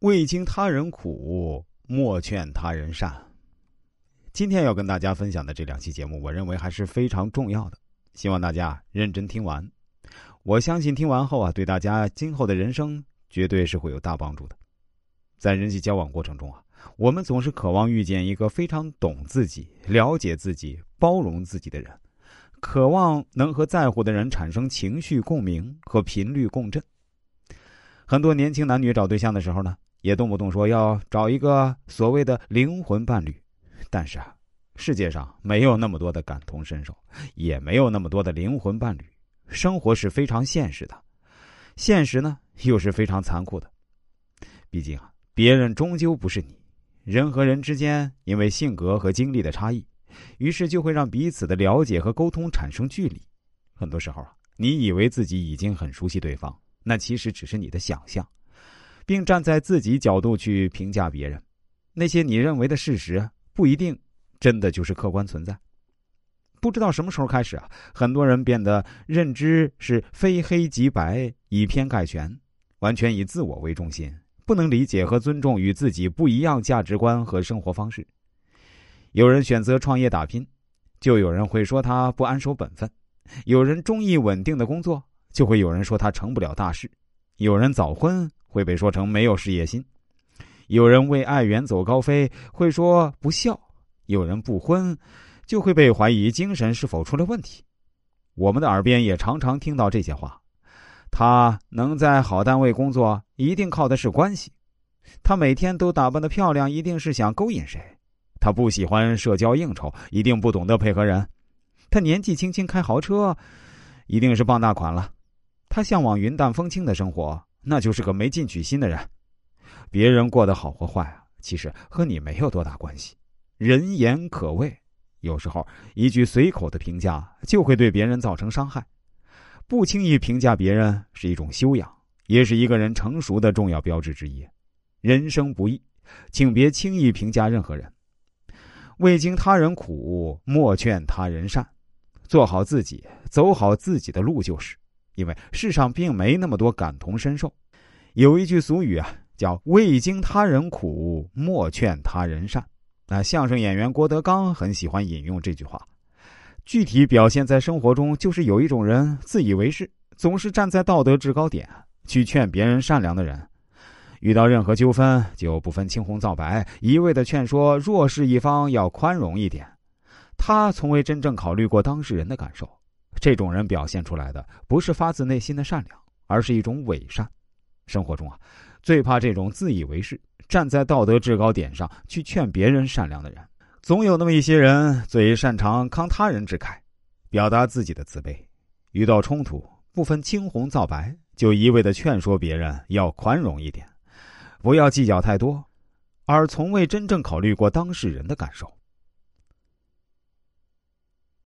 未经他人苦，莫劝他人善。今天要跟大家分享的这两期节目，我认为还是非常重要的，希望大家认真听完。我相信听完后啊，对大家今后的人生绝对是会有大帮助的。在人际交往过程中啊，我们总是渴望遇见一个非常懂自己、了解自己、包容自己的人，渴望能和在乎的人产生情绪共鸣和频率共振。很多年轻男女找对象的时候呢。也动不动说要找一个所谓的灵魂伴侣，但是啊，世界上没有那么多的感同身受，也没有那么多的灵魂伴侣。生活是非常现实的，现实呢又是非常残酷的。毕竟啊，别人终究不是你。人和人之间因为性格和经历的差异，于是就会让彼此的了解和沟通产生距离。很多时候啊，你以为自己已经很熟悉对方，那其实只是你的想象。并站在自己角度去评价别人，那些你认为的事实不一定真的就是客观存在。不知道什么时候开始啊，很多人变得认知是非黑即白，以偏概全，完全以自我为中心，不能理解和尊重与自己不一样价值观和生活方式。有人选择创业打拼，就有人会说他不安守本分；有人中意稳定的工作，就会有人说他成不了大事；有人早婚。会被说成没有事业心，有人为爱远走高飞，会说不孝；有人不婚，就会被怀疑精神是否出了问题。我们的耳边也常常听到这些话：他能在好单位工作，一定靠的是关系；他每天都打扮的漂亮，一定是想勾引谁；他不喜欢社交应酬，一定不懂得配合人；他年纪轻轻开豪车，一定是傍大款了；他向往云淡风轻的生活。那就是个没进取心的人，别人过得好或坏啊，其实和你没有多大关系。人言可畏，有时候一句随口的评价就会对别人造成伤害。不轻易评价别人是一种修养，也是一个人成熟的重要标志之一。人生不易，请别轻易评价任何人。未经他人苦，莫劝他人善。做好自己，走好自己的路就是。因为世上并没那么多感同身受，有一句俗语啊，叫“未经他人苦，莫劝他人善”。那相声演员郭德纲很喜欢引用这句话，具体表现在生活中，就是有一种人自以为是，总是站在道德制高点去劝别人善良的人，遇到任何纠纷就不分青红皂白，一味的劝说弱势一方要宽容一点，他从未真正考虑过当事人的感受。这种人表现出来的不是发自内心的善良，而是一种伪善。生活中啊，最怕这种自以为是、站在道德制高点上去劝别人善良的人。总有那么一些人，最擅长慷他人之慨，表达自己的自卑。遇到冲突，不分青红皂白，就一味的劝说别人要宽容一点，不要计较太多，而从未真正考虑过当事人的感受。